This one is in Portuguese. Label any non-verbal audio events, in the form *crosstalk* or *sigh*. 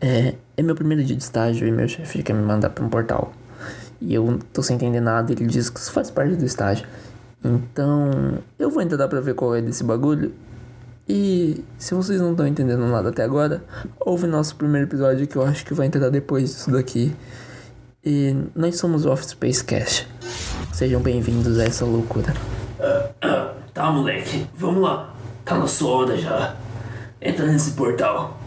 É, é meu primeiro dia de estágio e meu chefe quer me mandar para um portal. E eu tô sem entender nada, ele diz que isso faz parte do estágio. Então, eu vou entrar pra ver qual é desse bagulho. E se vocês não estão entendendo nada até agora, ouve nosso primeiro episódio que eu acho que vai entrar depois disso daqui. E nós somos o Office Space Cash. Sejam bem-vindos a essa loucura. *coughs* Tá, moleque, vamos lá. Tá na sua hora já. Entra nesse portal.